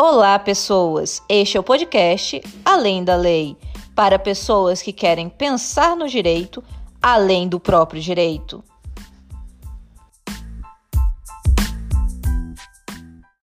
Olá, pessoas! Este é o podcast Além da Lei para pessoas que querem pensar no direito além do próprio direito.